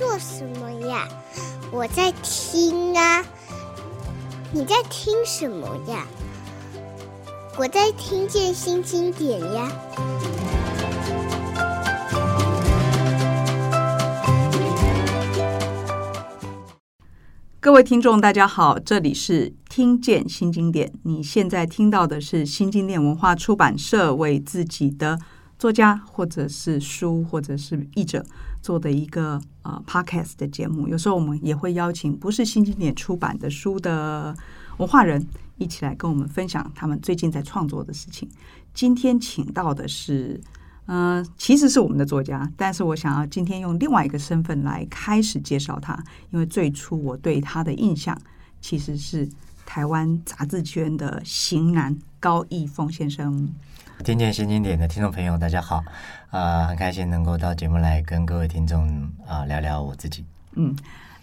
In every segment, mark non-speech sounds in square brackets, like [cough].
做什么呀？我在听啊。你在听什么呀？我在听见新经典呀。各位听众，大家好，这里是听见新经典。你现在听到的是新经典文化出版社为自己的作家，或者是书，或者是译者做的一个呃 podcast 的节目。有时候我们也会邀请不是新经典出版的书的文化人一起来跟我们分享他们最近在创作的事情。今天请到的是。嗯、其实是我们的作家，但是我想要今天用另外一个身份来开始介绍他，因为最初我对他的印象其实是台湾杂志圈的型男高义峰先生。听见新经典的听众朋友，大家好，啊、呃，很开心能够到节目来跟各位听众啊、聊聊我自己。嗯，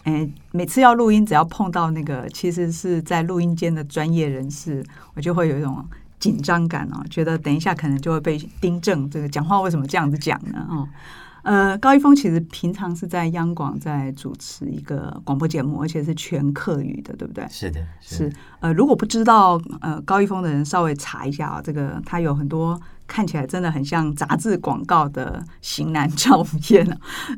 哎，每次要录音，只要碰到那个其实是在录音间的专业人士，我就会有一种。紧张感哦，觉得等一下可能就会被盯正。这个讲话为什么这样子讲呢？哦，呃，高一峰其实平常是在央广在主持一个广播节目，而且是全客语的，对不对？是的，是，是。呃，如果不知道呃高一峰的人，稍微查一下啊，这个他有很多看起来真的很像杂志广告的型男照片。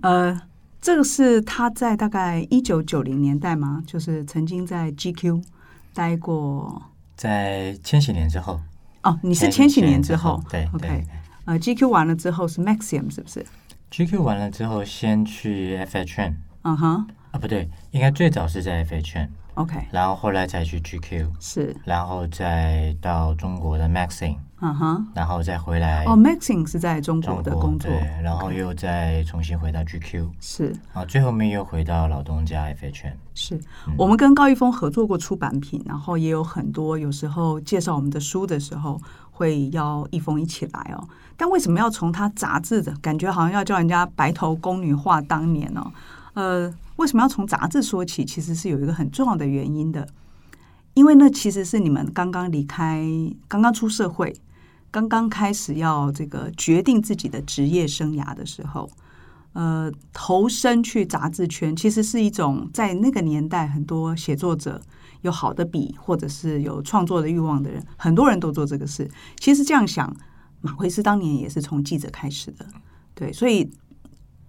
呃，这个是他在大概一九九零年代嘛，就是曾经在 GQ 待过，在千禧年之后。哦，你是千禧年之后，对，OK，呃，GQ 完了之后是 Maxim 是不是？GQ 完了之后先去 FHN 嗯哼，啊不对，应该最早是在 FHN。OK 然后后来才去 GQ，是，然后再到中国的 Maxing。嗯哼，然后再回来哦，Maxing 是在中国的工作，对，然后又再重新回到 GQ，是，然后最后面又回到老东家 FHN。是、嗯、我们跟高一峰合作过出版品，然后也有很多有时候介绍我们的书的时候会邀一峰一起来哦。但为什么要从他杂志的感觉好像要叫人家白头宫女话当年呢、哦？呃，为什么要从杂志说起？其实是有一个很重要的原因的，因为那其实是你们刚刚离开、刚刚出社会。刚刚开始要这个决定自己的职业生涯的时候，呃，投身去杂志圈，其实是一种在那个年代，很多写作者有好的笔，或者是有创作的欲望的人，很多人都做这个事。其实这样想，马奎斯当年也是从记者开始的，对，所以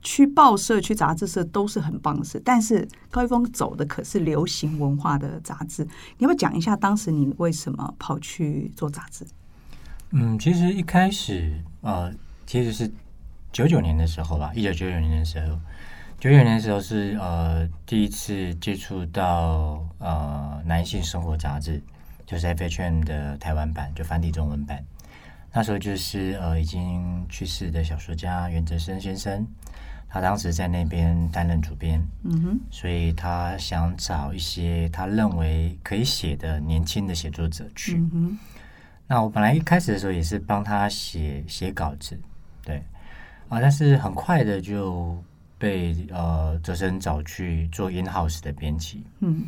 去报社、去杂志社都是很棒的事。但是高一峰走的可是流行文化的杂志，你要不要讲一下当时你为什么跑去做杂志？嗯，其实一开始，呃，其实是九九年的时候吧，一九九九年的时候，九九年的时候是呃第一次接触到呃男性生活杂志，就是 FHM 的台湾版，就繁体中文版。那时候就是呃已经去世的小说家袁哲生先生，他当时在那边担任主编，嗯哼，所以他想找一些他认为可以写的年轻的写作者去。那我本来一开始的时候也是帮他写写稿子，对。啊，但是很快的就被呃哲生找去做 in house 的编辑，嗯，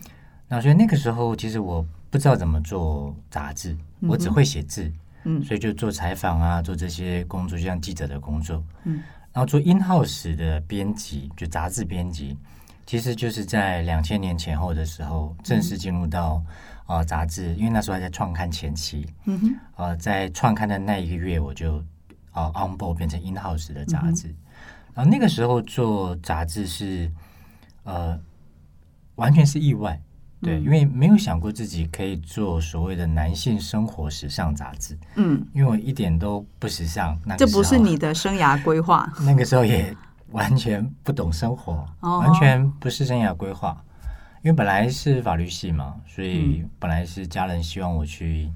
那所以那个时候其实我不知道怎么做杂志，嗯、我只会写字，嗯，所以就做采访啊，做这些工作，就像记者的工作，嗯，然后做 in house 的编辑，就杂志编辑，其实就是在两千年前后的时候正式进入到。啊，杂志，因为那时候还在创刊前期，嗯哼，呃，在创刊的那一个月，我就啊 on board 变成 in house 的杂志，嗯，然后那个时候做杂志是呃完全是意外，对，嗯，因为没有想过自己可以做所谓的男性生活时尚杂志，嗯，因为我一点都不时尚，那个，这不是你的生涯规划，[laughs] 那个时候也完全不懂生活，哦，完全不是生涯规划。因为本来是法律系嘛，所以本来是家人希望我去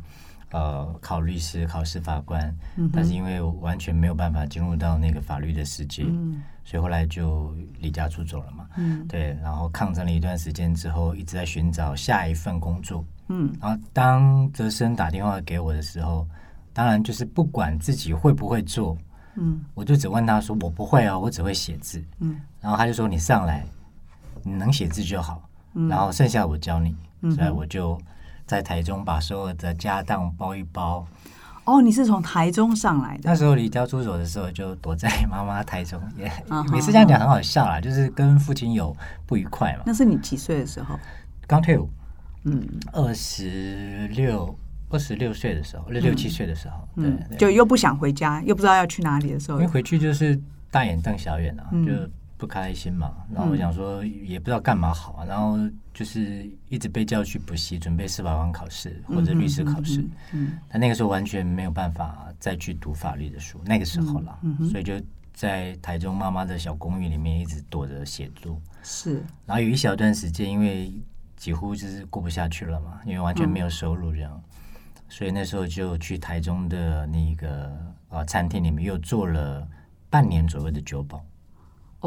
呃考律师、考试法官，嗯、但是因为完全没有办法进入到那个法律的世界，嗯、所以后来就离家出走了嘛。嗯，对，然后抗争了一段时间之后，一直在寻找下一份工作。嗯，然后当泽生打电话给我的时候，当然就是不管自己会不会做，嗯，我就只问他说：“我不会啊，我只会写字。”嗯，然后他就说：“你上来，你能写字就好。”然后剩下我教你，嗯、所以我就在台中把所有的家当包一包，哦，你是从台中上来的？那时候离家出走的时候，就躲在妈妈台中。也、每次这样讲很好笑啦，就是跟父亲有不愉快嘛。那是你几岁的时候？刚退伍，嗯，二十六。二十六岁的时候，六六七岁的时候，嗯、对，就又不想回家，又不知道要去哪里的时候，因为回去就是大眼瞪小眼啊，嗯、就不开心嘛。然后我想说，也不知道干嘛好啊。然后就是一直被叫去补习，准备司法官考试或者律师考试。嗯，嗯，嗯，但那个时候完全没有办法再去读法律的书，那个时候了，嗯嗯、所以就在台中妈妈的小公寓里面一直躲着写作。是，然后有一小段时间，因为几乎就是过不下去了嘛，因为完全没有收入这样。嗯所以那时候就去台中的那个呃餐厅里面又做了半年左右的酒保。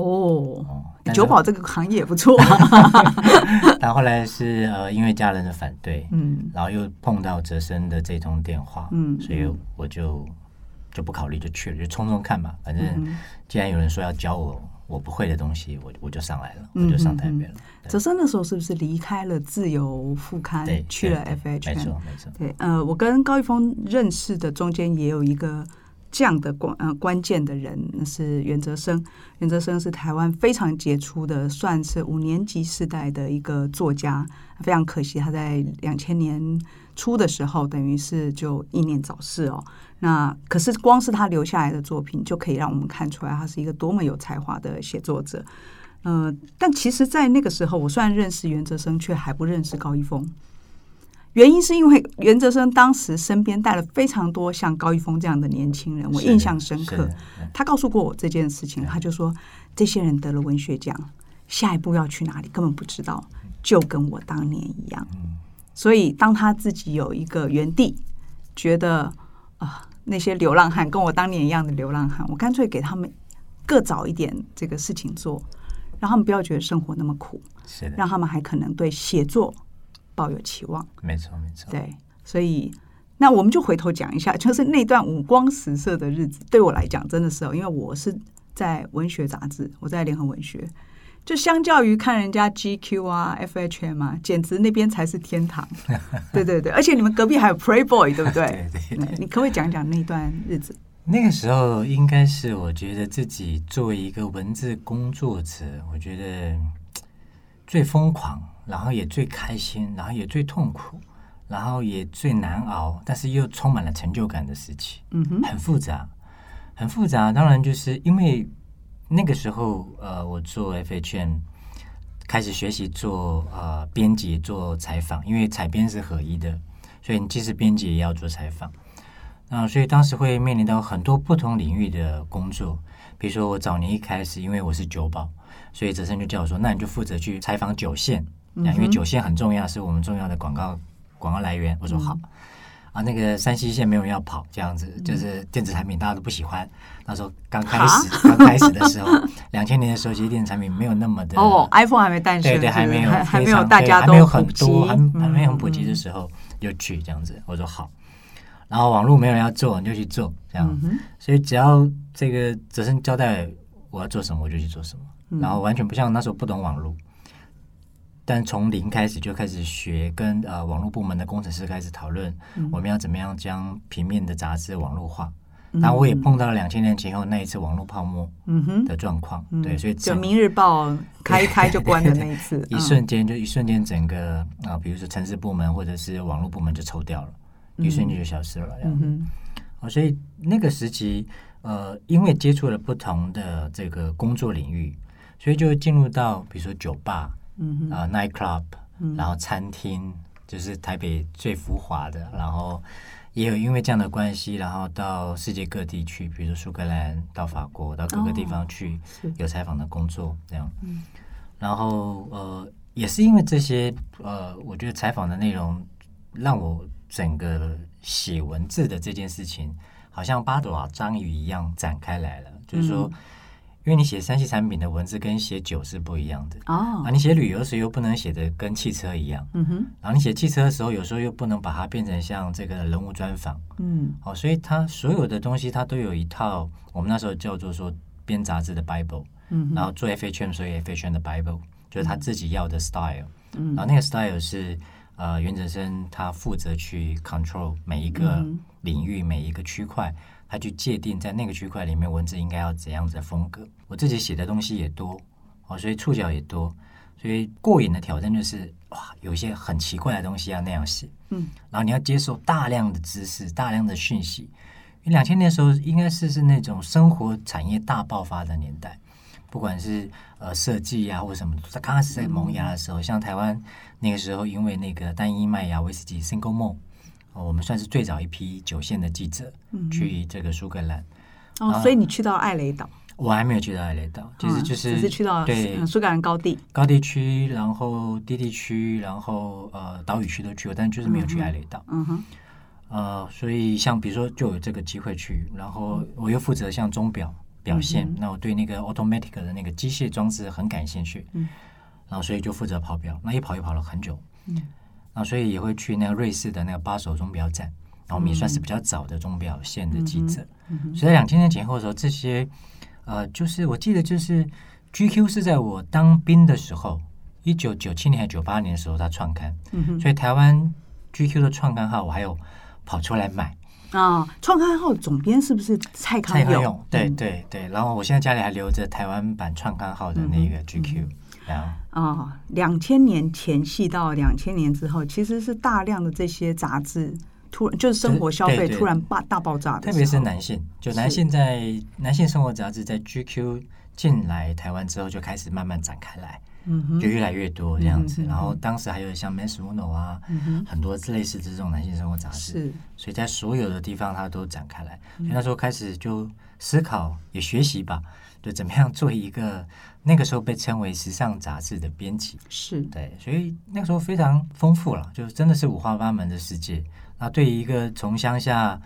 哦，酒保这个行业也不错啊。[laughs] 但后来是呃因为家人的反对，嗯，然后又碰到哲生的这通电话，嗯，所以我就就不考虑就去了，就冲冲看吧。反正既然有人说要教我。我不会的东西，我我就上来了，我就上台北了。哲生那时候是不是离开了自由副刊，去了 FHM？没错，没错。对，呃，我跟高一峰认识的中间也有一个这样的关呃关键的人，是袁哲生。袁哲生是台湾非常杰出的，算是五年级时代的一个作家。非常可惜，他在两千年初的时候，等于是就英年早逝哦。那可是光是他留下来的作品，就可以让我们看出来他是一个多么有才华的写作者。呃，但其实，在那个时候，我虽然认识袁哲生，却还不认识高一峰。原因是因为 [laughs] 袁哲生当时身边带了非常多像高一峰这样的年轻人，我印象深刻。他告诉过我这件事情，他就说这些人得了文学奖，下一步要去哪里根本不知道，就跟我当年一样。所以当他自己有一个原地，觉得啊。那些流浪汉跟我当年一样的流浪汉，我干脆给他们各找一点这个事情做，让他们不要觉得生活那么苦，是的，让他们还可能对写作抱有期望。没错，没错。对，所以那我们就回头讲一下，就是那段五光十色的日子，对我来讲真的是，因为我是在文学杂志，我在联合文学。就相较于看人家 GQ 啊、FHM 啊，简直那边才是天堂。[laughs] 对对对，而且你们隔壁还有 Playboy，对不对？[laughs] 对对对。你可不可以讲讲那段日子？那个时候应该是我觉得自己作为一个文字工作者，我觉得最疯狂，然后也最开心，然后也最痛苦，然后也最难熬，但是又充满了成就感的时期。嗯哼，很复杂，很复杂。当然就是因为。那个时候，呃，我做 FHM 开始学习做呃编辑、做采访，因为采编是合一的，所以你即使编辑也要做采访。那所以当时会面临到很多不同领域的工作，比如说我早年一开始，因为我是酒保，所以哲生就叫我说，那你就负责去采访酒线，因为九线很重要，是我们重要的广告广告来源。我说好。嗯啊，那个山西线没有人要跑，这样子就是电子产品大家都不喜欢。那时候刚开始，刚开始的时候，[laughs] 两千年的时候，其实电子产品没有那么的哦，iPhone 还没诞生，对对，还没有，还没有大家都很多，还还没有很普及的时候，就去这样子。我说好，然后网络没有人要做，你就去做这样。所以只要这个哲生交代我要做什么，我就去做什么。然后完全不像那时候不懂网络。但从零开始就开始学，跟呃网络部门的工程师开始讨论，嗯、我们要怎么样将平面的杂志网络化。然后、嗯、我也碰到了两千年前后那一次网络泡沫的状况，嗯、对，所以就《明日报 [laughs]》开一开就关的那一次，一瞬间就一瞬间整个啊、呃，比如说城市部门或者是网络部门就抽掉了，嗯、一瞬间就消失了。嗯哼，哦，所以那个时期呃，因为接触了不同的这个工作领域，所以就进入到比如说酒吧。嗯啊、uh，night club，然后餐厅、嗯、就是台北最浮华的，然后也有因为这样的关系，然后到世界各地去，比如说苏格兰、到法国、到各个地方去有采访的工作，这样。嗯、然后呃，也是因为这些呃，我觉得采访的内容让我整个写文字的这件事情，好像八朵章鱼一样展开来了，就是说。嗯因为你写三 C 产品的文字跟写酒是不一样的哦，啊，你写旅游时又不能写的跟汽车一样，嗯哼，然后你写汽车的时候，有时候又不能把它变成像这个人物专访，嗯，好，所以它所有的东西它都有一套，我们那时候叫做说编杂志的 Bible，嗯，然后做 FHM 所以 FHM 的 Bible 就是他自己要的 style，嗯，然后那个 style 是呃，袁哲生他负责去 control 每一个领域、每一个区块，他去界定在那个区块里面文字应该要怎样子的风格。我自己写的东西也多哦，所以触角也多，所以过瘾的挑战就是哇，有一些很奇怪的东西要那样写，嗯，然后你要接受大量的知识、大量的讯息。因为两千年的时候，应该是是那种生活产业大爆发的年代。不管是呃设计啊或者什么，它刚开始在萌芽的时候，嗯、像台湾那个时候，因为那个单一麦芽威士忌 Single Malt，哦，我们算是最早一批九线的记者去这个苏格兰。哦，所以你去到艾雷岛？我还没有去到艾雷岛，其实就是、嗯、只是去到对苏格兰高地高地区，然后低地区，然后呃岛屿区都去过，但就是没有去艾雷岛。嗯哼。呃，所以像比如说就有这个机会去，然后我又负责像钟表。表现，嗯、那我对那个 automatic 的那个机械装置很感兴趣，嗯，然后所以就负责跑表，那一跑一跑了很久，嗯，然后所以也会去那个瑞士的那个巴手钟表展，然后我们也算是比较早的钟表线的记者，嗯嗯、所以在两千年前后的时候，这些呃，就是我记得就是 GQ 是在我当兵的时候，一九九七年还是九八年的时候他创刊，嗯，所以台湾 GQ 的创刊号我还有跑出来买。啊，创刊号总编是不是蔡康永？蔡康永，对对对。然后我现在家里还留着台湾版创刊号的那个 GQ。啊，两千年前夕到两千年之后，其实是大量的这些杂志突然就是生活消费突然大大爆炸的，特别是男性，就男性在男性生活杂志在 GQ 进来台湾之后，就开始慢慢展开来。就越来越多这样子，然后当时还有像《Men's Uno》啊，很多类似这种男性生活杂志，所以在所有的地方它都展开来。所以那时候开始就思考也学习吧，就怎么样做一个那个时候被称为时尚杂志的编辑。是对，所以那个时候非常丰富了，就真的是五花八门的世界。那对于一个从乡下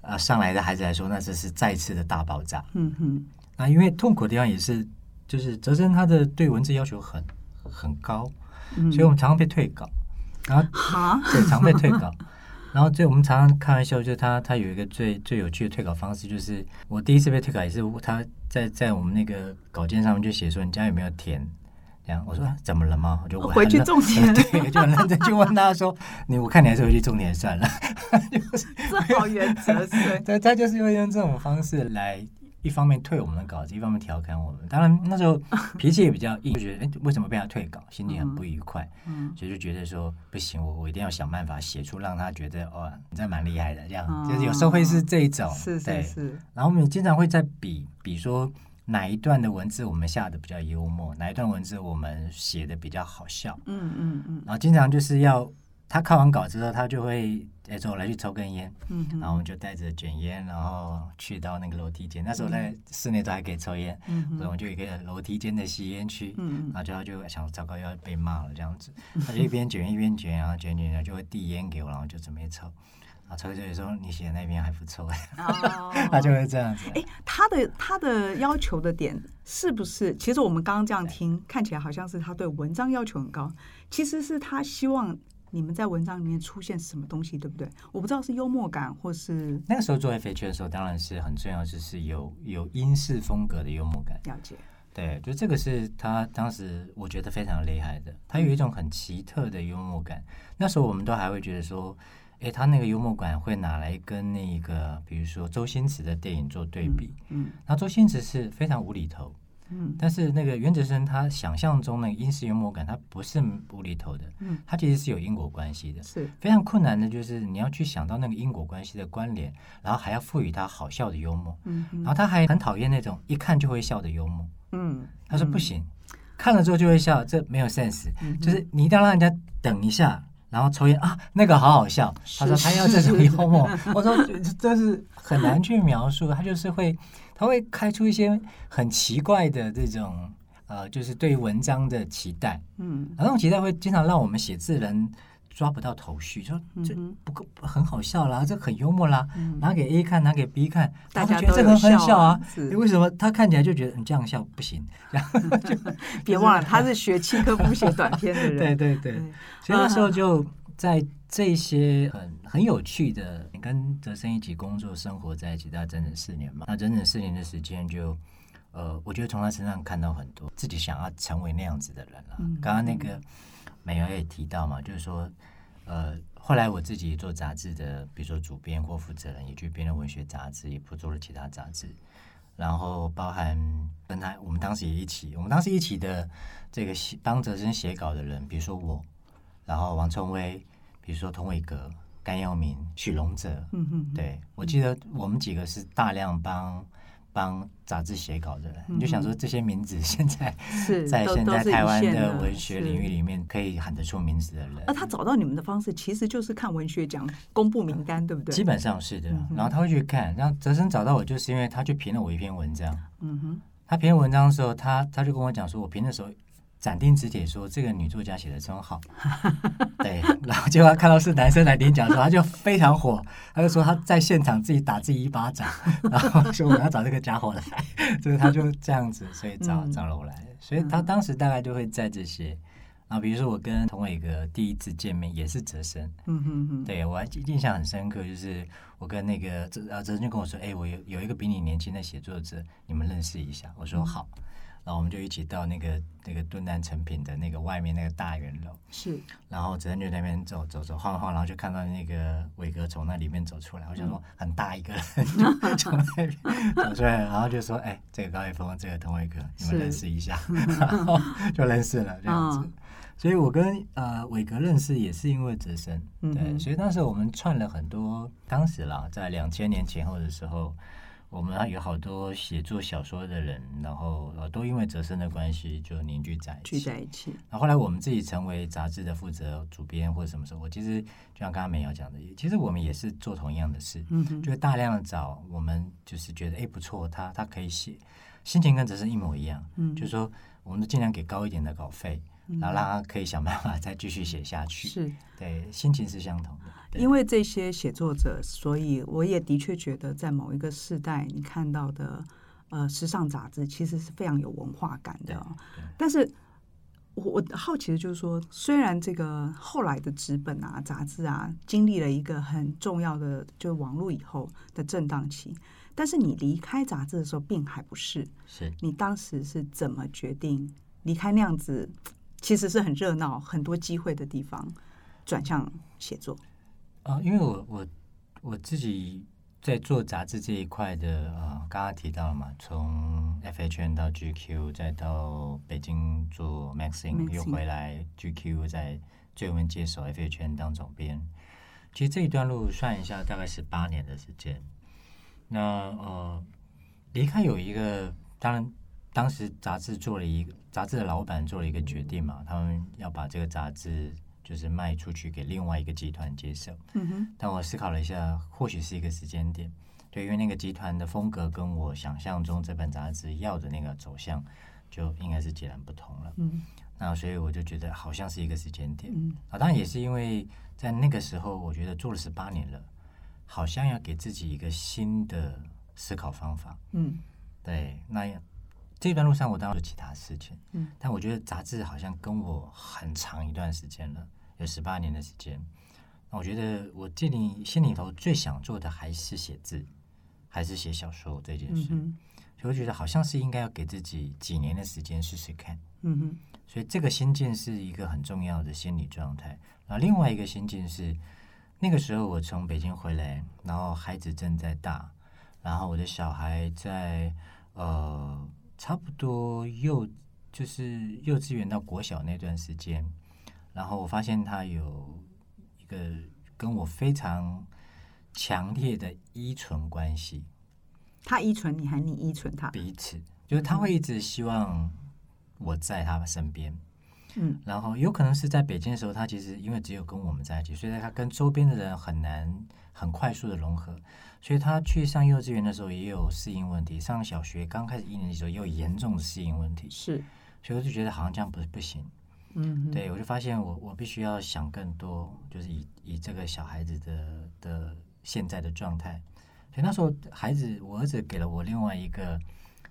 啊上来的孩子来说，那这是再次的大爆炸。嗯哼，那因为痛苦的地方也是。就是哲生他的对文字要求很很高，嗯、所以我们常常被退稿，然后哈对，常被退稿，然后这我们常常开玩笑，就是他他有一个最最有趣的退稿方式，就是我第一次被退稿也是他在在我们那个稿件上面就写说，你家有没有田？这样我说怎么了吗？我就回去种田，[laughs] 对，就很认真去问他说，你我看你还是回去种田算了，[laughs] 就是这好原则，对，[laughs] 他就是会用这种方式来。一方面退我们的稿子，一方面调侃我们。当然那时候脾气也比较硬，就觉得哎，为什么被他退稿，心情很不愉快。嗯，所以就觉得说不行，我我一定要想办法写出让他觉得哦，你这蛮厉害的这样。嗯、就是有时候会是这一种，是是是。然后我们经常会在比比说哪一段的文字我们下的比较幽默，哪一段文字我们写的比较好笑。嗯嗯嗯。然后经常就是要。他看完稿之后，他就会哎，说我来去抽根烟，嗯、然后我们就带着卷烟，然后去到那个楼梯间。那时候在室内都还可以抽烟，嗯、哼所以我们就有一个楼梯间的吸烟区。嗯、然后就他就想，糟糕，要被骂了这样子。他就一边卷一边卷，然后卷卷卷就会递烟给我，然后就准备抽。然后抽着说：“你写的那边还不错。哦” [laughs] 他就会这样子。哎，他的他的要求的点是不是？其实我们刚刚这样听，看起来好像是他对文章要求很高，其实是他希望。你们在文章里面出现什么东西，对不对？我不知道是幽默感，或是那个时候做 FH 的时候，当然是很重要，就是有有英式风格的幽默感。了解，对，就这个是他当时我觉得非常厉害的，他有一种很奇特的幽默感。那时候我们都还会觉得说，诶，他那个幽默感会拿来跟那个，比如说周星驰的电影做对比。嗯，那周星驰是非常无厘头。嗯，但是那个原则生他想象中那个英式幽默感，他不是无厘头的，嗯，他其实是有因果关系的，是。非常困难的，就是你要去想到那个因果关系的关联，然后还要赋予他好笑的幽默，嗯，然后他还很讨厌那种一看就会笑的幽默，嗯，他说不行，看了之后就会笑，这没有 sense，就是你一定要让人家等一下，然后抽烟啊，那个好好笑，他说他要这种幽默，[laughs] 我说这是很难去描述，他就是会。他会开出一些很奇怪的这种呃，就是对于文章的期待，嗯，那种期待会经常让我们写字人抓不到头绪，说这不够很好笑啦，这很幽默啦，拿给 A 看，拿给 B 看，大家觉得这个很笑啊，为什么？他看起来就觉得你这样笑不行？[laughs] 然后就别忘了他是学契诃夫写短篇的人，[laughs] 对对对，所以那时候就在这些很很有趣的。你跟哲生一起工作生活在一起，大概整整四年嘛。那整整四年的时间就，就呃，我觉得从他身上看到很多自己想要成为那样子的人了。刚刚、嗯、那个美瑶也提到嘛，就是说，呃，后来我自己做杂志的，比如说主编或负责人，也去编了文学杂志，也不做了其他杂志。然后包含跟他，我们当时也一起，我们当时一起的这个写帮哲生写稿的人，比如说我，然后王聪威，比如说童伟格、甘耀明、许龙哲，嗯哼，对，我记得我们几个是大量帮。帮杂志写稿的人，你就想说这些名字 [laughs] 现在是在现在台湾的文学领域里面可以喊得出名字的人。那他找到你们的方式其实就是看文学奖公布名单，对不对？基本上是的。然后他会去看，然后哲生找到我，就是因为他去评了我一篇文章。嗯哼，他评文章的时候，他他就跟我讲说，我评的时候。斩钉截铁说：“这个女作家写的真好。[laughs] ”对，然后结果他看到是男生来领奖的时候，他就非常火，他就说他在现场自己打自己一巴掌，然后说我要找这个家伙来，所以他就这样子，所以找找了我来。所以他当时大概就会在这些，然后比如说我跟童伟哥第一次见面也是哲生，嗯哼哼，对我还印象很深刻，就是我跟那个哲啊哲生就跟我说：“哎，我有有一个比你年轻的写作者，你们认识一下。”我说：“好。”然后我们就一起到那个那个敦南成品的那个外面那个大圆楼，是。然后哲生就在那边走走走晃晃，然后就看到那个伟哥从那里面走出来，我想说很大一个人 [laughs] 从那边走出来，然后就说：“哎，这个高一峰，这个童伟哥，你们认识一下。”然后就认识了这样子。所以我跟呃伟哥认识也是因为哲生，对。所以当时我们串了很多，当时啦，在两千年前后的时候。我们有好多写作小说的人，然后呃，都因为哲生的关系就凝聚在一起。聚在一起。然后后来我们自己成为杂志的负责主编或者什么时候，我其实就像刚刚美瑶讲的，其实我们也是做同样的事，嗯，就是大量的找我们就是觉得哎不错，他他可以写，心情跟哲生一模一样，嗯，就是说我们都尽量给高一点的稿费。然后让他可以想办法再继续写下去。是，对，心情是相同的。因为这些写作者，所以我也的确觉得，在某一个时代，你看到的呃时尚杂志，其实是非常有文化感的。但是我我好奇的就是说，虽然这个后来的纸本啊、杂志啊，经历了一个很重要的，就是网络以后的震荡期，但是你离开杂志的时候，并还不是。是你当时是怎么决定离开那样子？其实是很热闹、很多机会的地方，转向写作。啊，因为我我我自己在做杂志这一块的啊，刚刚提到了嘛，从 FHN 到 GQ，再到北京做 Maxing，又回来 GQ，在最后接手 FHN 当总编。其实这一段路算一下，大概是八年的时间。那呃，离开有一个，当然。当时杂志做了一个杂志的老板做了一个决定嘛，他们要把这个杂志就是卖出去给另外一个集团接手。嗯哼。但我思考了一下，或许是一个时间点，对，因为那个集团的风格跟我想象中这本杂志要的那个走向就应该是截然不同了。嗯。那所以我就觉得好像是一个时间点。嗯。啊，当然也是因为在那个时候，我觉得做了十八年了，好像要给自己一个新的思考方法。嗯。对，那。这段路上，我当然有其他事情，嗯，但我觉得杂志好像跟我很长一段时间了，有十八年的时间。那我觉得我这里心里头最想做的还是写字，还是写小说这件事。嗯、所以我觉得好像是应该要给自己几年的时间试试看。嗯哼。所以这个心境是一个很重要的心理状态。然后另外一个心境是，那个时候我从北京回来，然后孩子正在大，然后我的小孩在呃。差不多幼就是幼稚园到国小那段时间，然后我发现他有一个跟我非常强烈的依存关系。他依存你，还是你依存他？彼此，就是他会一直希望我在他身边。嗯，然后有可能是在北京的时候，他其实因为只有跟我们在一起，所以他跟周边的人很难很快速的融合。所以他去上幼稚园的时候也有适应问题，上小学刚开始一年级的时候也有严重的适应问题。是，所以我就觉得好像这样不是不行。嗯，对，我就发现我我必须要想更多，就是以以这个小孩子的的现在的状态。所以那时候孩子，我儿子给了我另外一个。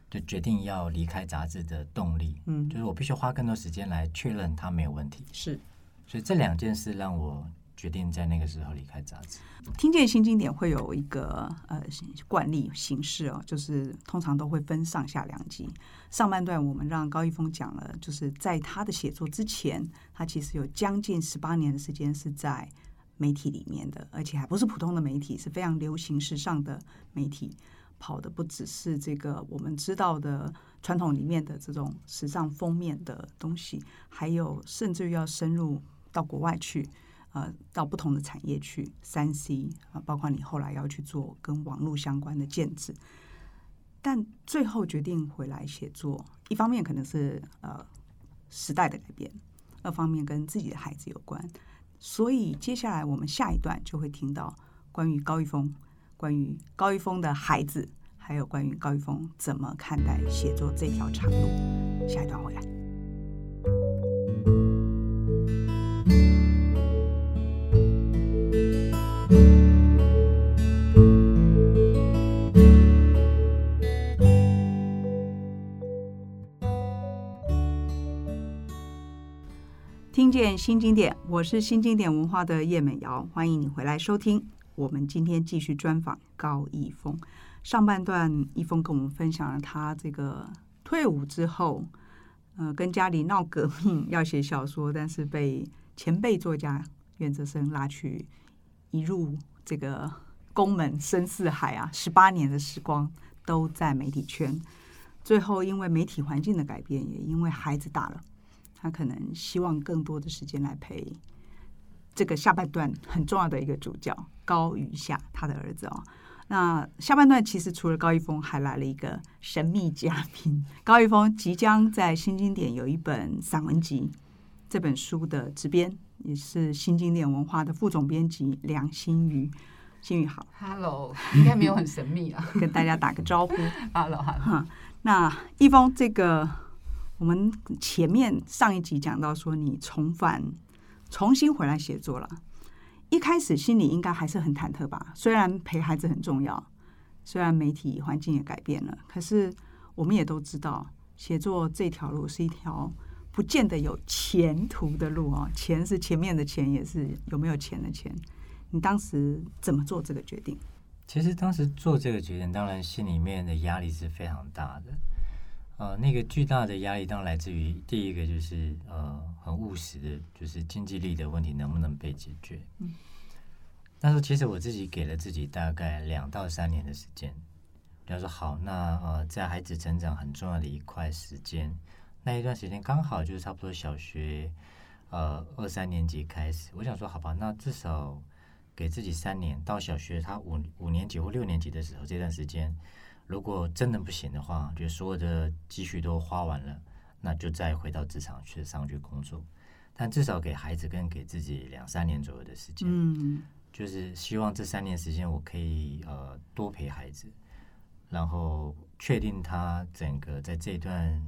就决定要离开杂志的动力，嗯，就是我必须花更多时间来确认他没有问题。是，所以这两件事让我决定在那个时候离开杂志。听见新经典会有一个呃惯例形式哦，就是通常都会分上下两集。上半段我们让高一峰讲了，就是在他的写作之前，他其实有将近十八年的时间是在媒体里面的，而且还不是普通的媒体，是非常流行时尚的媒体。跑的不只是这个我们知道的传统里面的这种时尚封面的东西，还有甚至于要深入到国外去，呃，到不同的产业去，三 C 啊，包括你后来要去做跟网络相关的建制，但最后决定回来写作，一方面可能是呃时代的改变，二方面跟自己的孩子有关，所以接下来我们下一段就会听到关于高一峰。关于高一峰的孩子，还有关于高一峰怎么看待写作这条长路，下一段回来。新经典，我是新经典文化的叶美瑶，欢迎你回来收听。我们今天继续专访高一峰。上半段，一峰跟我们分享了他这个退伍之后，呃，跟家里闹革命，要写小说，但是被前辈作家袁哲生拉去，一入这个宫门深似海啊，十八年的时光都在媒体圈。最后，因为媒体环境的改变，也因为孩子大了，他可能希望更多的时间来陪。这个下半段很重要的一个主角高于夏，他的儿子哦。那下半段其实除了高一峰，还来了一个神秘嘉宾。高一峰即将在新经典有一本散文集，这本书的执编也是新经典文化的副总编辑梁新宇。新宇好，Hello，应该没有很神秘啊，跟大家打个招呼。[laughs] Hello，Hello。那一峰，这个我们前面上一集讲到说你重返。重新回来写作了，一开始心里应该还是很忐忑吧。虽然陪孩子很重要，虽然媒体环境也改变了，可是我们也都知道，写作这条路是一条不见得有前途的路哦。钱是前面的钱，也是有没有钱的钱。你当时怎么做这个决定？其实当时做这个决定，当然心里面的压力是非常大的。呃，那个巨大的压力当然来自于第一个就是呃很务实的，就是经济力的问题能不能被解决。嗯，但是其实我自己给了自己大概两到三年的时间，比方说好，那呃在孩子成长很重要的一块时间，那一段时间刚好就是差不多小学呃二三年级开始，我想说好吧，那至少给自己三年，到小学他五五年级或六年级的时候这段时间。如果真的不行的话，就所有的积蓄都花完了，那就再回到职场去上去工作。但至少给孩子跟给自己两三年左右的时间，嗯，就是希望这三年时间我可以呃多陪孩子，然后确定他整个在这段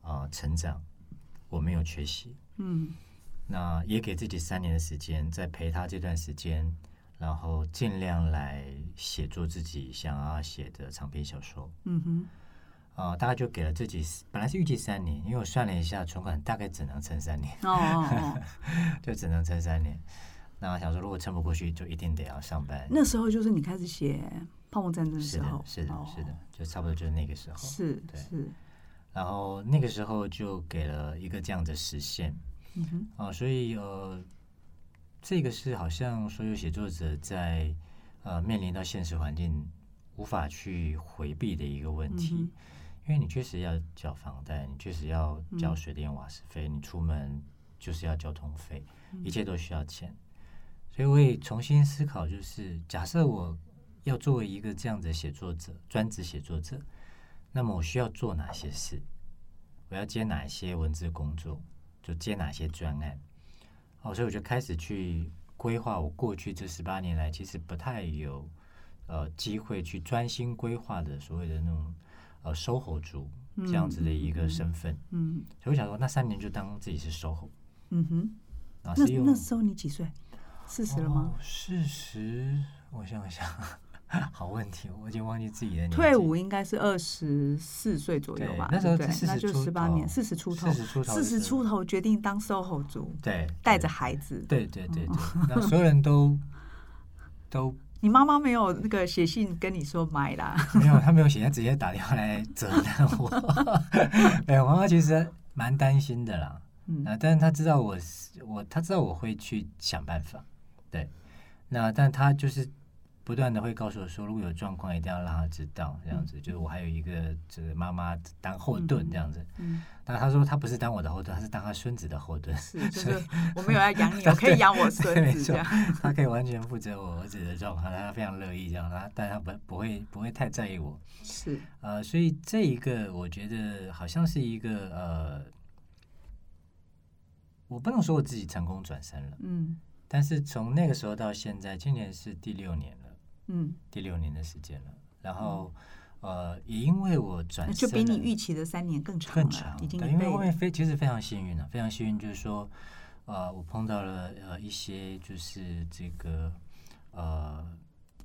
呃成长我没有缺席，嗯，那也给自己三年的时间在陪他这段时间。然后尽量来写作自己想要写的长篇小说。嗯哼，啊、呃，大概就给了自己，本来是预计三年，因为我算了一下存款，大概只能撑三年。哦，哦，哦 [laughs] 就只能撑三年。那我想说，如果撑不过去，就一定得要上班。那时候就是你开始写泡沫战争的时候。是的，是的，是的，就差不多就是那个时候。是，对是。然后那个时候就给了一个这样的实现。嗯哼，啊、呃，所以呃。这个是好像所有写作者在呃面临到现实环境无法去回避的一个问题，嗯、因为你确实要缴房贷，你确实要交水电瓦斯费，嗯、你出门就是要交通费，嗯、一切都需要钱。所以我也重新思考，就是假设我要作为一个这样的写作者，专职写作者，那么我需要做哪些事？我要接哪些文字工作？就接哪些专案？哦，所以我就开始去规划我过去这十八年来其实不太有呃机会去专心规划的所谓的那种呃 SOHO 族这样子的一个身份。嗯，所以我想说，那三年就当自己是 SOHO。嗯哼。那那时候你几岁？四十了吗？四十，哦，我想想，[laughs] 好问题，我已经忘记自己的年纪。退伍应该是二十四岁左右吧？那时候对，那就十八年，四十出头，四十出头，四十出头决定当 SOHO 族，对，带着孩子，对对对对，那所有人都都。[laughs] 你妈妈没有那个写信跟你说买啦？没有，她没有写，她直接打电话来责难我。[laughs] 没有，妈妈其实蛮担心的啦。嗯，但是她知道我是我，她知道我会去想办法。对，那但她就是。不断的会告诉我说，如果有状况，一定要让他知道，这样子，就是我还有一个这个妈妈当后盾，这样子。嗯。但他说他不是当我的后盾，他是当他孙子的后盾。是，[laughs] 就是我没有要养你，[laughs] 我可以养我孙子这样。[laughs] 他可以完全负责我儿子的状况，他非常乐意这样。他，但他不不会不会太在意我。是。呃，所以这一个我觉得好像是一个呃，我不能说我自己成功转身了。嗯。但是从那个时候到现在，今年是第六年了。嗯，第六年的时间了，然后，嗯、呃，也因为我转身，就比你预期的三年更长，更长，已经因为后面非其实非常幸运了，非常幸运，就是说，呃，我碰到了呃一些就是这个呃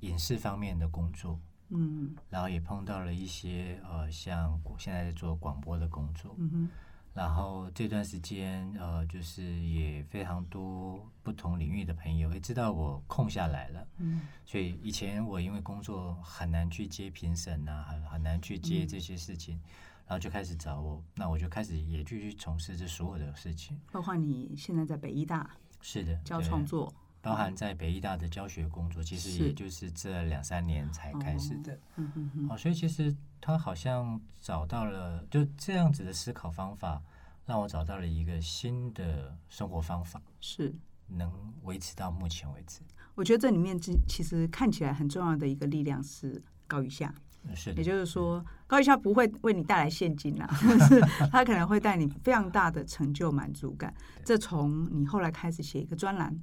影视方面的工作，嗯，然后也碰到了一些呃像我现在在做广播的工作，嗯哼。然后这段时间，呃，就是也非常多不同领域的朋友也知道我空下来了，嗯，所以以前我因为工作很难去接评审啊，很很难去接这些事情，嗯，然后就开始找我，那我就开始也继续从事这所有的事情。包括你现在在北医大，是的，教创作。包含在北医大的教学工作，其实也就是这两三年才开始的。嗯嗯嗯。好，所以其实他好像找到了，就这样子的思考方法，让我找到了一个新的生活方法，是能维持到目前为止。我觉得这里面其实看起来很重要的一个力量是高于下，是，也就是说高于下不会为你带来现金啦，[laughs] 但是他可能会带你非常大的成就满足感。这从你后来开始写一个专栏。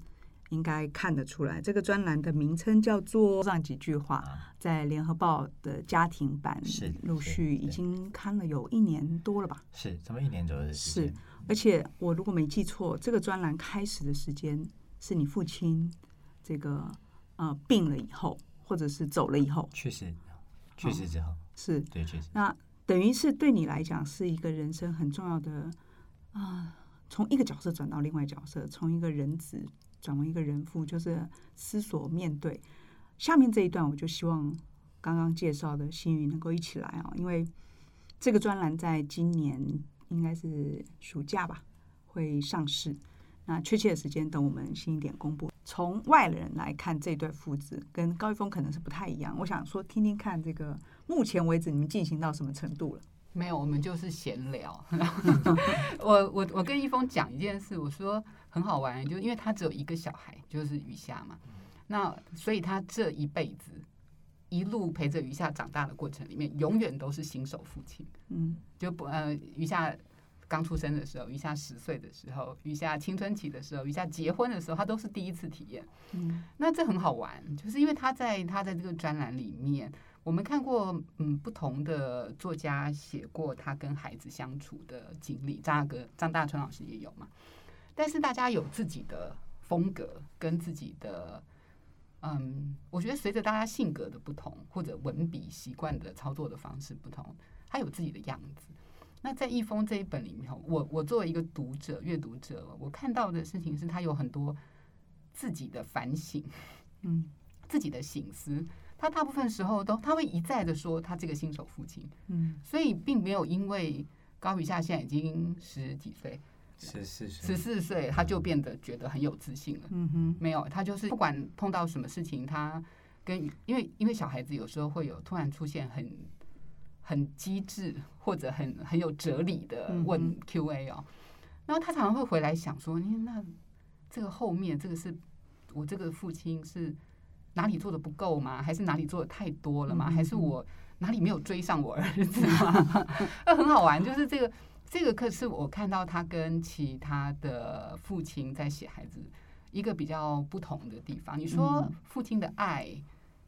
应该看得出来，这个专栏的名称叫做“上几句话”，在联合报的家庭版是陆续已经看了有一年多了吧？是，这么一年左右的时间。是，而且我如果没记错，这个专栏开始的时间是你父亲这个呃病了以后，或者是走了以后。确实，确实之后、哦、是对，确实。那等于是对你来讲是一个人生很重要的啊，从一个角色转到另外角色，从一个人子。转为一个人父，就是思索面对。下面这一段，我就希望刚刚介绍的新宇能够一起来啊，因为这个专栏在今年应该是暑假吧会上市。那确切的时间等我们新一点公布。从外人来看，这对父子跟高一峰可能是不太一样。我想说，听听看这个目前为止你们进行到什么程度了？没有，我们就是闲聊。[laughs] 我我我跟一峰讲一件事，我说很好玩，就因为他只有一个小孩，就是雨夏嘛。那所以他这一辈子一路陪着雨夏长大的过程里面，永远都是新手父亲。嗯，就不呃，雨夏刚出生的时候，雨夏十岁的时候，雨夏青春期的时候，雨夏结婚的时候，他都是第一次体验。嗯，那这很好玩，就是因为他在他在这个专栏里面。我们看过，嗯，不同的作家写过他跟孩子相处的经历，张大哥、张大春老师也有嘛。但是大家有自己的风格跟自己的，嗯，我觉得随着大家性格的不同，或者文笔习惯的操作的方式不同，他有自己的样子。那在一封这一本里面，我我作为一个读者、阅读者，我看到的事情是他有很多自己的反省，嗯，自己的醒思。他大部分时候都他会一再的说他这个新手父亲，嗯，所以并没有因为高以夏现在已经十几岁，十四岁，十四岁他就变得觉得很有自信了，嗯哼，没有，他就是不管碰到什么事情，他跟因为因为小孩子有时候会有突然出现很很机智或者很很有哲理的问 Q&A 哦，然后他常常会回来想说，你那这个后面这个是我这个父亲是。哪里做的不够吗？还是哪里做的太多了吗？还是我哪里没有追上我儿子吗？那 [laughs] 很好玩，就是这个这个课是我看到他跟其他的父亲在写孩子一个比较不同的地方。你说父亲的爱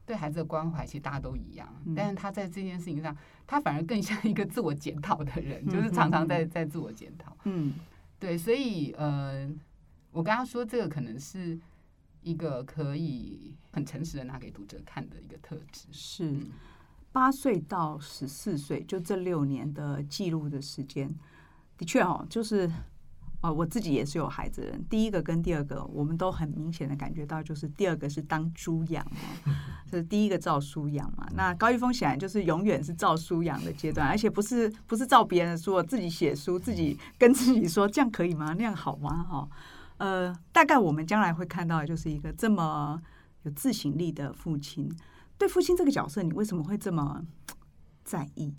对孩子的关怀，其实大家都一样，但是他在这件事情上，他反而更像一个自我检讨的人，就是常常在在自我检讨。嗯，对，所以呃，我跟他说这个可能是。一个可以很诚实的拿给读者看的一个特质。是八岁到十四岁，就这六年的记录的时间，的确哦，就是。啊，我自己也是有孩子的人。第一个跟第二个，我们都很明显的感觉到，就是第二个是当猪养嘛，[laughs] 这是第一个照书养嘛。那高玉峰显然就是永远是照书养的阶段，而且不是不是照别人说，自己写书，自己跟自己说，这样可以吗？那样好吗？哈，呃，大概我们将来会看到的就是一个这么有自省力的父亲。对父亲这个角色，你为什么会这么在意？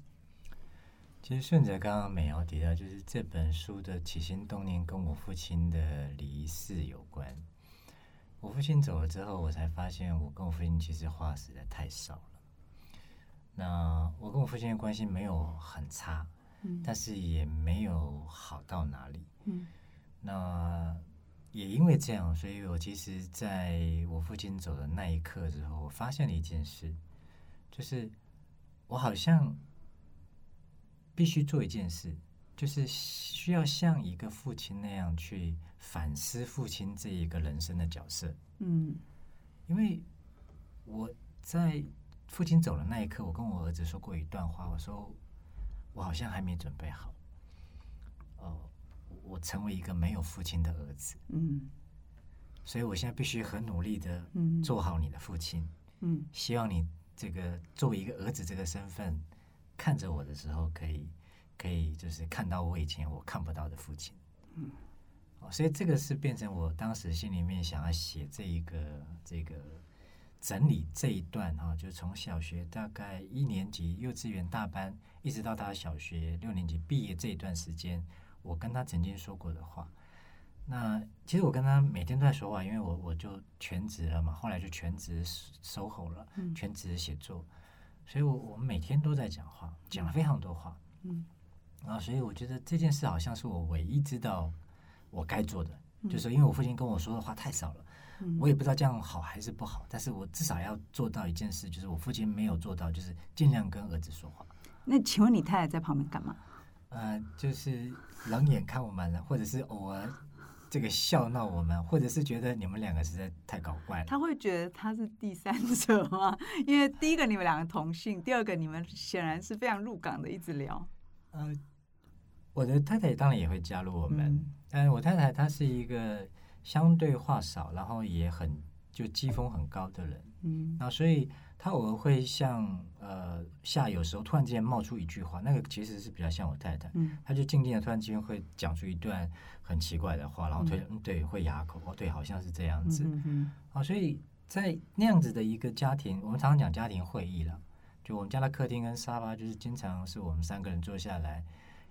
其实顺着刚刚美瑶提到，就是这本书的起心动念跟我父亲的离世有关。我父亲走了之后，我才发现我跟我父亲其实话实在太少了。那我跟我父亲的关系没有很差，嗯，但是也没有好到哪里，嗯。那也因为这样，所以我其实在我父亲走的那一刻之后，我发现了一件事，就是我好像。必须做一件事，就是需要像一个父亲那样去反思父亲这一个人生的角色。嗯，因为我在父亲走的那一刻，我跟我儿子说过一段话，我说我好像还没准备好。哦，我成为一个没有父亲的儿子。嗯，所以我现在必须很努力的做好你的父亲。嗯，希望你这个作为一个儿子这个身份。看着我的时候，可以，可以就是看到我以前我看不到的父亲，嗯，所以这个是变成我当时心里面想要写这一个这个整理这一段哈，就从小学大概一年级、幼稚园大班，一直到他小学六年级毕业这一段时间，我跟他曾经说过的话。那其实我跟他每天都在说话，因为我我就全职了嘛，后来就全职 SOHO 了，全职写作。所以我，我我们每天都在讲话，讲了非常多话，嗯，然后，所以我觉得这件事好像是我唯一知道我该做的，嗯、就是因为我父亲跟我说的话太少了，嗯，我也不知道这样好还是不好，但是我至少要做到一件事，就是我父亲没有做到，就是尽量跟儿子说话。那请问你太太在旁边干嘛？呃，就是冷眼看我们了，或者是偶尔。这个笑闹我们，或者是觉得你们两个实在太搞怪了。他会觉得他是第三者吗？[laughs] 因为第一个你们两个同性，第二个你们显然是非常入港的，一直聊。呃，我的太太当然也会加入我们，嗯、但是我太太她是一个相对话少，然后也很就机锋很高的人。嗯，然后所以。他偶尔会像呃夏有时候突然之间冒出一句话，那个其实是比较像我太太，嗯，他就静静的突然之间会讲出一段很奇怪的话，然后推嗯对会哑口哦对，好像是这样子，嗯嗯啊，所以在那样子的一个家庭，我们常常讲家庭会议了，就我们家的客厅跟沙发就是经常是我们三个人坐下来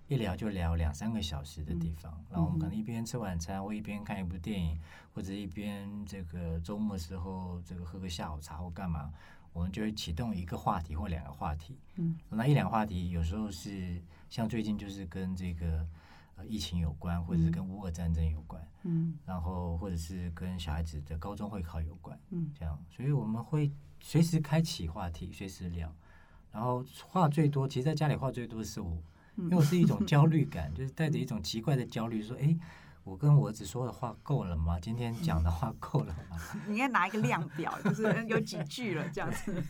一聊就聊两三个小时的地方，嗯、然后我们可能一边吃晚餐，或一边看一部电影，或者一边这个周末的时候这个喝个下午茶或干嘛。我们就会启动一个话题或两个话题，嗯，那一两个话题有时候是像最近就是跟这个呃疫情有关，或者是跟乌俄战争有关，嗯，然后或者是跟小孩子的高中会考有关，嗯，这样，所以我们会随时开启话题，随时聊，然后话最多，其实在家里话最多的是我，因为我是一种焦虑感，就是带着一种奇怪的焦虑，说，哎。我跟我儿子说的话够了吗？今天讲的话够了吗？[laughs] 你应该拿一个量表，就是有几句了这样子。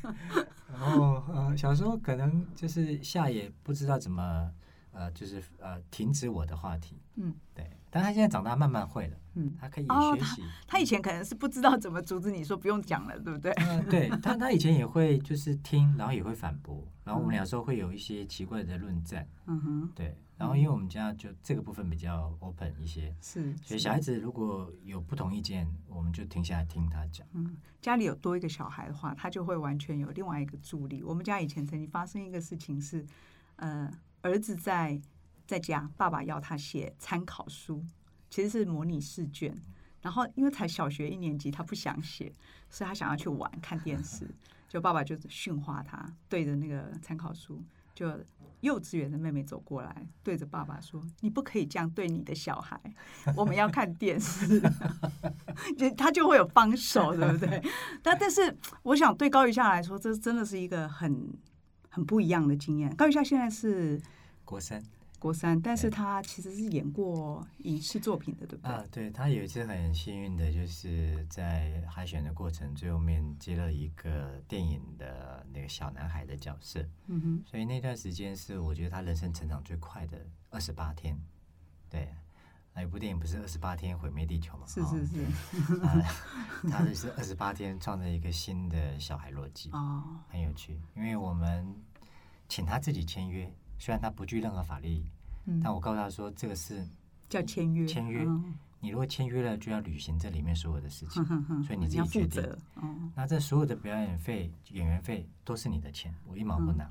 然后呃，小时候可能就是夏也不知道怎么呃，就是呃停止我的话题。嗯，对。但他现在长大，慢慢会了。嗯，他可以学习。哦，他以前可能是不知道怎么阻止你说不用讲了，对不对？嗯，对他，他以前也会就是听，然后也会反驳，然后我们俩时候会有一些奇怪的论战。嗯哼，对。然后，因为我们家就这个部分比较 open 一些，是，所以小孩子如果有不同意见，我们就停下来听他讲。嗯，家里有多一个小孩的话，他就会完全有另外一个助力。我们家以前曾经发生一个事情是，呃，儿子在在家，爸爸要他写参考书，其实是模拟试卷。然后因为才小学一年级，他不想写，所以他想要去玩看电视，就爸爸就训话他，对着那个参考书就。幼稚园的妹妹走过来，对着爸爸说：“你不可以这样对你的小孩，我们要看电视。[laughs] ”就他就会有帮手，对不对？但但是，我想对高宇夏来说，这真的是一个很很不一样的经验。高宇夏现在是国三，国三，但是他其实是演过影视作品的，对不对？啊，对，他有一次很幸运的，就是在海选的过程最后面接了一个电影的那个小男孩的角色，嗯哼，所以那段时间是我觉得他人生成长最快的二十八天，对。那一部电影不是二十八天毁灭地球吗？是是是，啊、他是二十八天创造一个新的小孩逻辑，哦，很有趣。因为我们请他自己签约，虽然他不具任何法律，嗯、但我告诉他说，这个是叫签约，签约。嗯、你如果签约了，就要履行这里面所有的事情，所以你自己决定。哦、那这所有的表演费、演员费都是你的钱，我一毛不拿。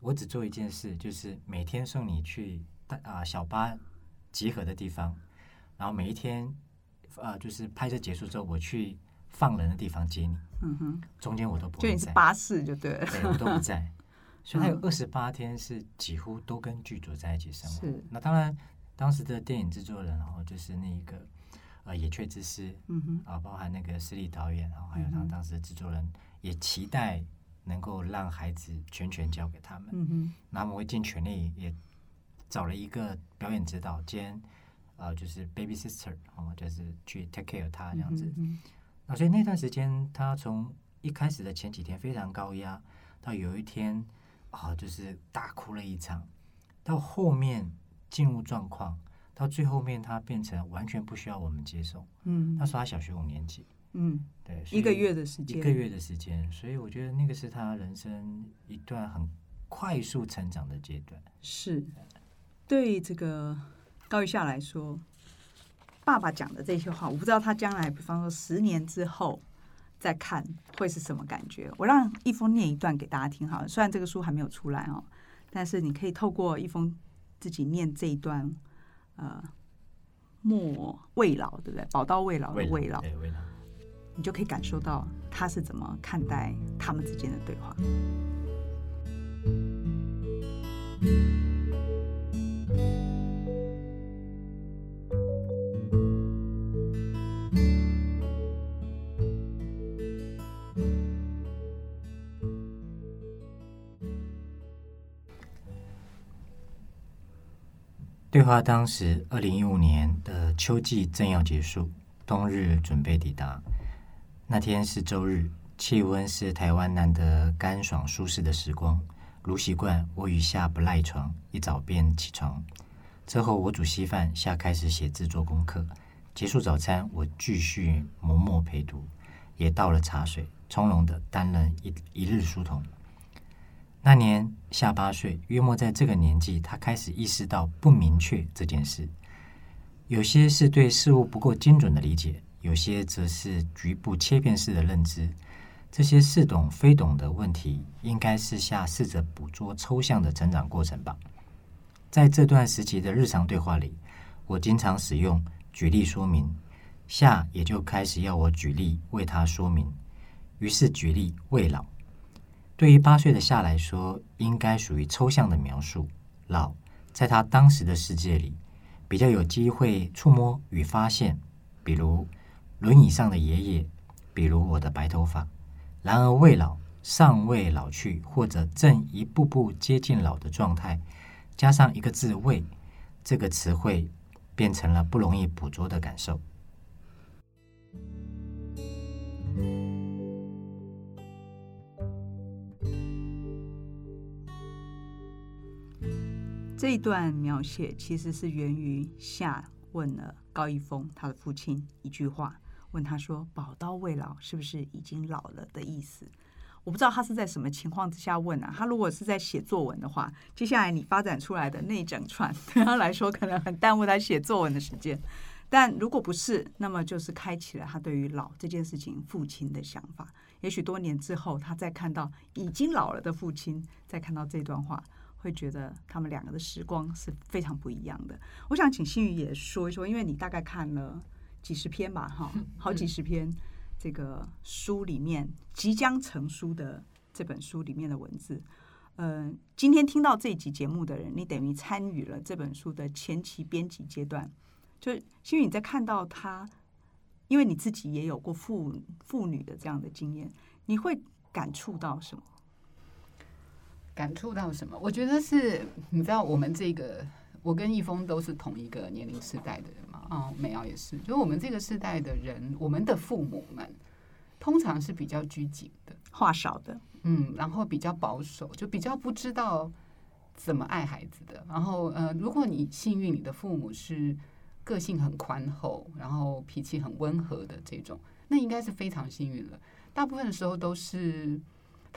我只做一件事，就是每天送你去大啊小巴。集合的地方，然后每一天，呃，就是拍摄结束之后，我去放人的地方接你。嗯哼，中间我都不会在。就你是巴士就对了。对，我都不在。所以他有二十八天是几乎都跟剧组在一起生活。是。那当然，当时的电影制作人，然后就是那个呃野雀之师，嗯哼，啊，包含那个施力导演，然后还有他当时的制作人，也期待能够让孩子全权交给他们。嗯哼，那我们会尽全力也。找了一个表演指导兼，呃，就是 baby sister 哦，就是去 take care 他这样子。那所以那段时间，他从一开始的前几天非常高压，到有一天啊、哦，就是大哭了一场，到后面进入状况，到最后面他变成完全不需要我们接受。嗯，那时候他小学五年级。嗯，对，一个月的时间，一个月的时间，所以我觉得那个是他人生一段很快速成长的阶段。是。对这个高一夏来说，爸爸讲的这些话，我不知道他将来，比方说十年之后再看会是什么感觉。我让一峰念一段给大家听好了，虽然这个书还没有出来哦，但是你可以透过一峰自己念这一段，呃，莫未老，对不对？宝刀未老的未老，未老，你就可以感受到他是怎么看待他们之间的对话。话当时，二零一五年的秋季正要结束，冬日准备抵达。那天是周日，气温是台湾难得干爽舒适的时光。如习惯，我与夏不赖床，一早便起床。之后我煮稀饭，夏开始写字做功课。结束早餐，我继续磨墨陪读，也倒了茶水，从容的担任一一日书童。那年夏八岁，约莫在这个年纪，他开始意识到不明确这件事。有些是对事物不够精准的理解，有些则是局部切片式的认知。这些似懂非懂的问题，应该是夏试着捕捉抽象的成长过程吧。在这段时期的日常对话里，我经常使用举例说明，夏也就开始要我举例为他说明。于是举例未老，对于八岁的夏来说，应该属于抽象的描述。老在他当时的世界里，比较有机会触摸与发现，比如轮椅上的爷爷，比如我的白头发。然而，未老、尚未老去，或者正一步步接近老的状态，加上一个字“未”，这个词汇变成了不容易捕捉的感受。这一段描写其实是源于夏问了高一峰他的父亲一句话。问他说：“宝刀未老，是不是已经老了的意思？”我不知道他是在什么情况之下问啊。他如果是在写作文的话，接下来你发展出来的那一整串对 [laughs] 他来说可能很耽误他写作文的时间。但如果不是，那么就是开启了他对于老这件事情父亲的想法。也许多年之后，他再看到已经老了的父亲，再看到这段话，会觉得他们两个的时光是非常不一样的。我想请新宇也说一说，因为你大概看了。几十篇吧，哈，[laughs] 好几十篇。这个书里面即将成书的这本书里面的文字，嗯、呃，今天听到这集节目的人，你等于参与了这本书的前期编辑阶段。就新宇你在看到他，因为你自己也有过父父女的这样的经验，你会感触到什么？感触到什么？我觉得是，你知道，我们这个，我跟易峰都是同一个年龄世代的人嘛。啊、哦，美瑶也是，就是我们这个世代的人，我们的父母们通常是比较拘谨的，话少的，嗯，然后比较保守，就比较不知道怎么爱孩子的。然后，呃，如果你幸运，你的父母是个性很宽厚，然后脾气很温和的这种，那应该是非常幸运了。大部分的时候都是。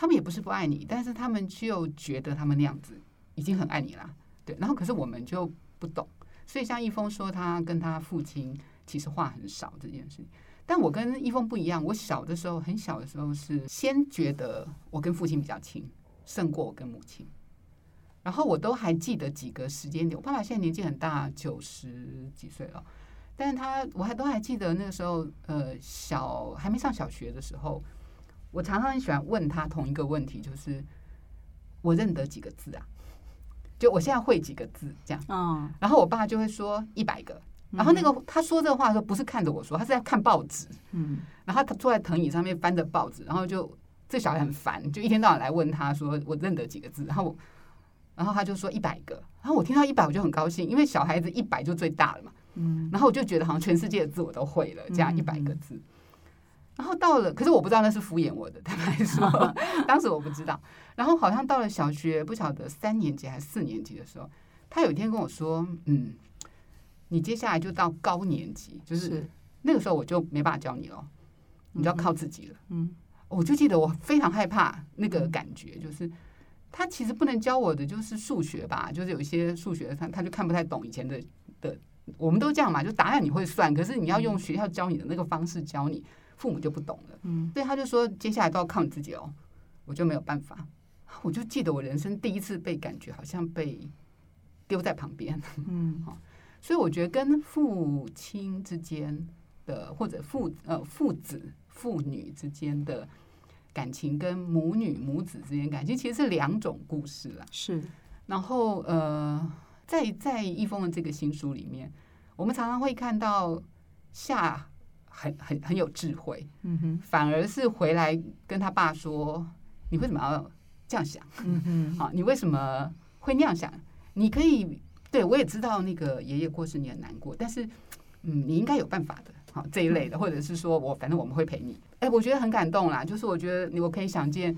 他们也不是不爱你，但是他们就觉得他们那样子已经很爱你了，对。然后可是我们就不懂，所以像易峰说他跟他父亲其实话很少这件事情，但我跟易峰不一样，我小的时候很小的时候是先觉得我跟父亲比较亲，胜过我跟母亲。然后我都还记得几个时间点，我爸爸现在年纪很大，九十几岁了，但是他我还都还记得那个时候，呃，小还没上小学的时候。我常常很喜欢问他同一个问题，就是我认得几个字啊？就我现在会几个字这样？嗯，然后我爸就会说一百个。然后那个他说这话的时候，不是看着我说，他是在看报纸。嗯，然后他坐在藤椅上面翻着报纸，然后就这小孩很烦，就一天到晚来问他说我认得几个字？然后我，然后他就说一百个。然后我听到一百我就很高兴，因为小孩子一百就最大了嘛。嗯，然后我就觉得好像全世界的字我都会了，这样一百个字。然后到了，可是我不知道那是敷衍我的，[laughs] 坦白说，[laughs] 当时我不知道。然后好像到了小学，不晓得三年级还是四年级的时候，他有一天跟我说：“嗯，你接下来就到高年级，就是，是那个时候我就没办法教你了，你就要靠自己了。”嗯，我就记得我非常害怕那个感觉，就是他其实不能教我的就是数学吧，就是有一些数学他他就看不太懂以前的的，我们都这样嘛，就答案你会算，可是你要用学校教你的那个方式教你。父母就不懂了，嗯，所以他就说接下来都要靠你自己哦，我就没有办法，我就记得我人生第一次被感觉好像被丢在旁边，嗯，好所以我觉得跟父亲之间的或者父呃父子父女之间的感情，跟母女母子之间感情其实是两种故事啦，是，然后呃，在在易峰的这个新书里面，我们常常会看到下。很很很有智慧，嗯哼，反而是回来跟他爸说：“你为什么要这样想？嗯哼，好，[laughs] 你为什么会那样想？你可以对我也知道那个爷爷过世你很难过，但是嗯，你应该有办法的，好这一类的，或者是说我反正我们会陪你。哎，我觉得很感动啦，就是我觉得我可以想见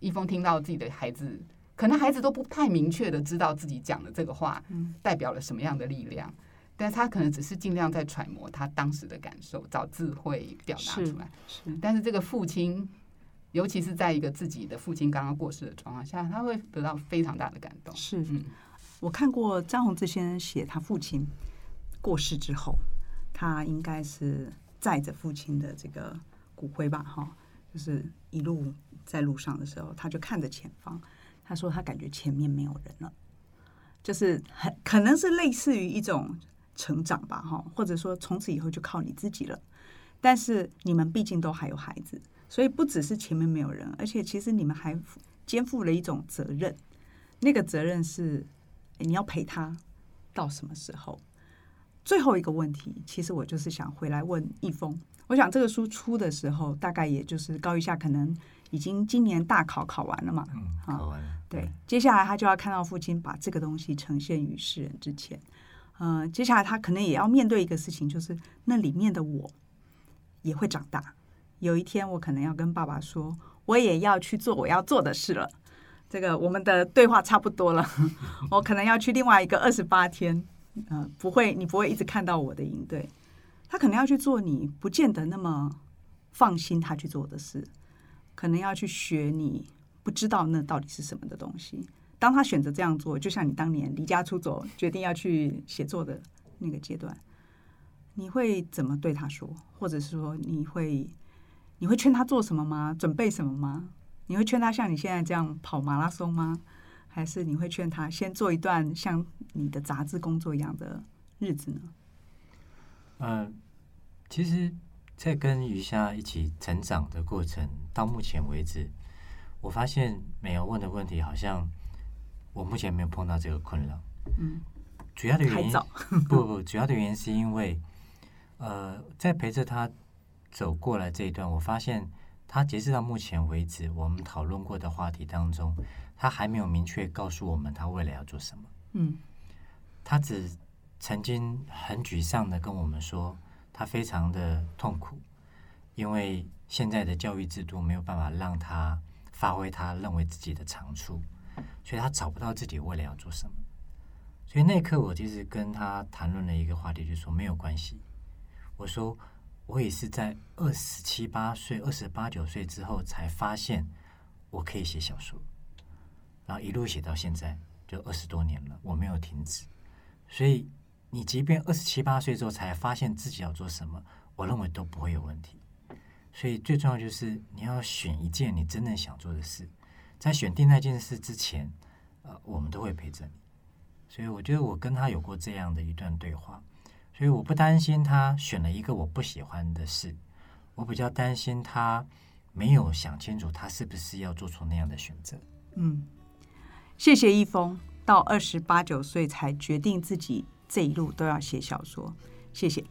一峰听到自己的孩子，可能孩子都不太明确的知道自己讲的这个话代表了什么样的力量。”但是他可能只是尽量在揣摩他当时的感受，找智慧表达出来。是，是。但是这个父亲，尤其是在一个自己的父亲刚刚过世的状况下，他会得到非常大的感动。是，嗯。我看过张宏志先生写他父亲过世之后，他应该是载着父亲的这个骨灰吧，哈，就是一路在路上的时候，他就看着前方，他说他感觉前面没有人了，就是很可能是类似于一种。成长吧，哈，或者说从此以后就靠你自己了。但是你们毕竟都还有孩子，所以不只是前面没有人，而且其实你们还肩负了一种责任。那个责任是你要陪他到什么时候？最后一个问题，其实我就是想回来问易峰。我想这个书出的时候，大概也就是高一下，可能已经今年大考考完了嘛，嗯，考完了。对，接下来他就要看到父亲把这个东西呈现于世人之前。呃，接下来他可能也要面对一个事情，就是那里面的我也会长大。有一天，我可能要跟爸爸说，我也要去做我要做的事了。这个我们的对话差不多了，[laughs] 我可能要去另外一个二十八天。呃，不会，你不会一直看到我的营队。他可能要去做你不见得那么放心他去做的事，可能要去学你不知道那到底是什么的东西。当他选择这样做，就像你当年离家出走，决定要去写作的那个阶段，你会怎么对他说？或者是说，你会你会劝他做什么吗？准备什么吗？你会劝他像你现在这样跑马拉松吗？还是你会劝他先做一段像你的杂志工作一样的日子呢？嗯，其实，在跟余夏一起成长的过程，到目前为止，我发现美瑶问的问题好像。我目前没有碰到这个困扰，嗯，主要的原因 [laughs] 不不，主要的原因是因为，呃，在陪着他走过来这一段，我发现他截止到目前为止，我们讨论过的话题当中，他还没有明确告诉我们他未来要做什么。嗯，他只曾经很沮丧的跟我们说，他非常的痛苦，因为现在的教育制度没有办法让他发挥他认为自己的长处，所以他找不到自己未来要做什么。所以那一刻，我其实跟他谈论了一个话题，就说没有关系。我说我也是在二十七八岁、二十八九岁之后才发现我可以写小说，然后一路写到现在，就二十多年了，我没有停止。所以你即便二十七八岁之后才发现自己要做什么，我认为都不会有问题。所以最重要就是你要选一件你真正想做的事，在选定那件事之前，呃，我们都会陪着你。所以我觉得我跟他有过这样的一段对话，所以我不担心他选了一个我不喜欢的事，我比较担心他没有想清楚他是不是要做出那样的选择。嗯，谢谢一峰，到二十八九岁才决定自己这一路都要写小说，谢谢。